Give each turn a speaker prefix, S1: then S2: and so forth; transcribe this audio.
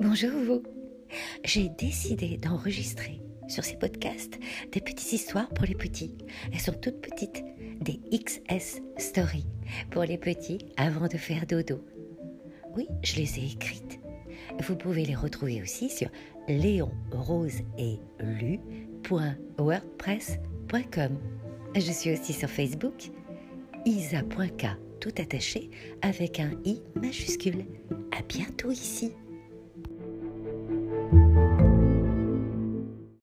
S1: Bonjour vous. J'ai décidé d'enregistrer sur ces podcasts des petites histoires pour les petits. Elles sont toutes petites, des XS Stories pour les petits avant de faire dodo. Oui, je les ai écrites. Vous pouvez les retrouver aussi sur léonroseetlu.wordpress.com. Je suis aussi sur Facebook, isa.k tout attaché avec un i majuscule. À bientôt ici.